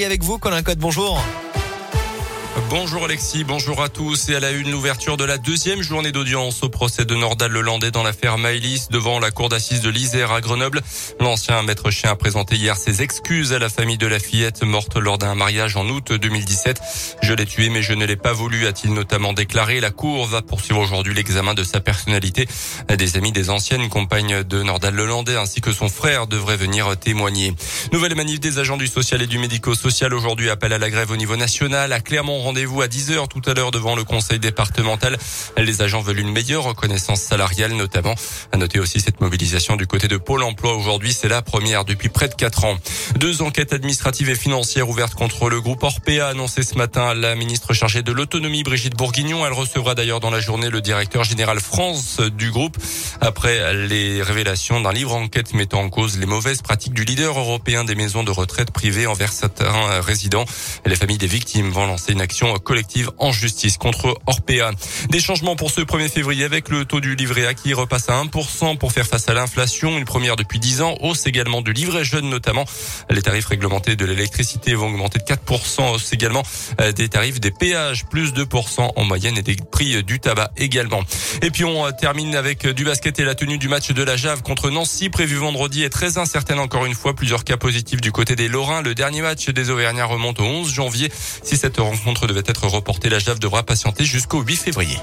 Et avec vous, Colin Code, bonjour. Bonjour Alexis, bonjour à tous et à la une l'ouverture de la deuxième journée d'audience au procès de Nordal Lelandais dans l'affaire Maëlys devant la cour d'assises de l'Isère à Grenoble. L'ancien maître chien a présenté hier ses excuses à la famille de la fillette morte lors d'un mariage en août 2017. Je l'ai tué mais je ne l'ai pas voulu, a-t-il notamment déclaré. La cour va poursuivre aujourd'hui l'examen de sa personnalité. Des amis des anciennes compagnes de Nordal Lelandais ainsi que son frère devraient venir témoigner. Nouvelle manif des agents du social et du médico-social aujourd'hui appel à la grève au niveau national. À Clermont, rendez-vous à 10h tout à l'heure devant le conseil départemental. Les agents veulent une meilleure reconnaissance salariale notamment. À noter aussi cette mobilisation du côté de Pôle emploi aujourd'hui. C'est la première depuis près de 4 ans. Deux enquêtes administratives et financières ouvertes contre le groupe Orpea annoncé ce matin la ministre chargée de l'autonomie Brigitte Bourguignon. Elle recevra d'ailleurs dans la journée le directeur général France du groupe après les révélations d'un livre enquête mettant en cause les mauvaises pratiques du leader européen des maisons de retraite privées envers certains résidents. Les familles des victimes vont lancer une action collective en justice contre Orpea. Des changements pour ce 1er février avec le taux du livret A qui repasse à 1% pour faire face à l'inflation, une première depuis 10 ans, hausse également du livret jeune notamment. Les tarifs réglementés de l'électricité vont augmenter de 4%, hausse également euh, des tarifs des péages, plus 2% en moyenne et des prix du tabac également. Et puis on euh, termine avec euh, du basket et la tenue du match de la Jave contre Nancy prévu vendredi est très incertaine encore une fois. Plusieurs cas positifs du côté des Lorrains. Le dernier match des Auvergnats remonte au 11 janvier. Si cette devait être reportée, la JAF devra patienter jusqu'au 8 février.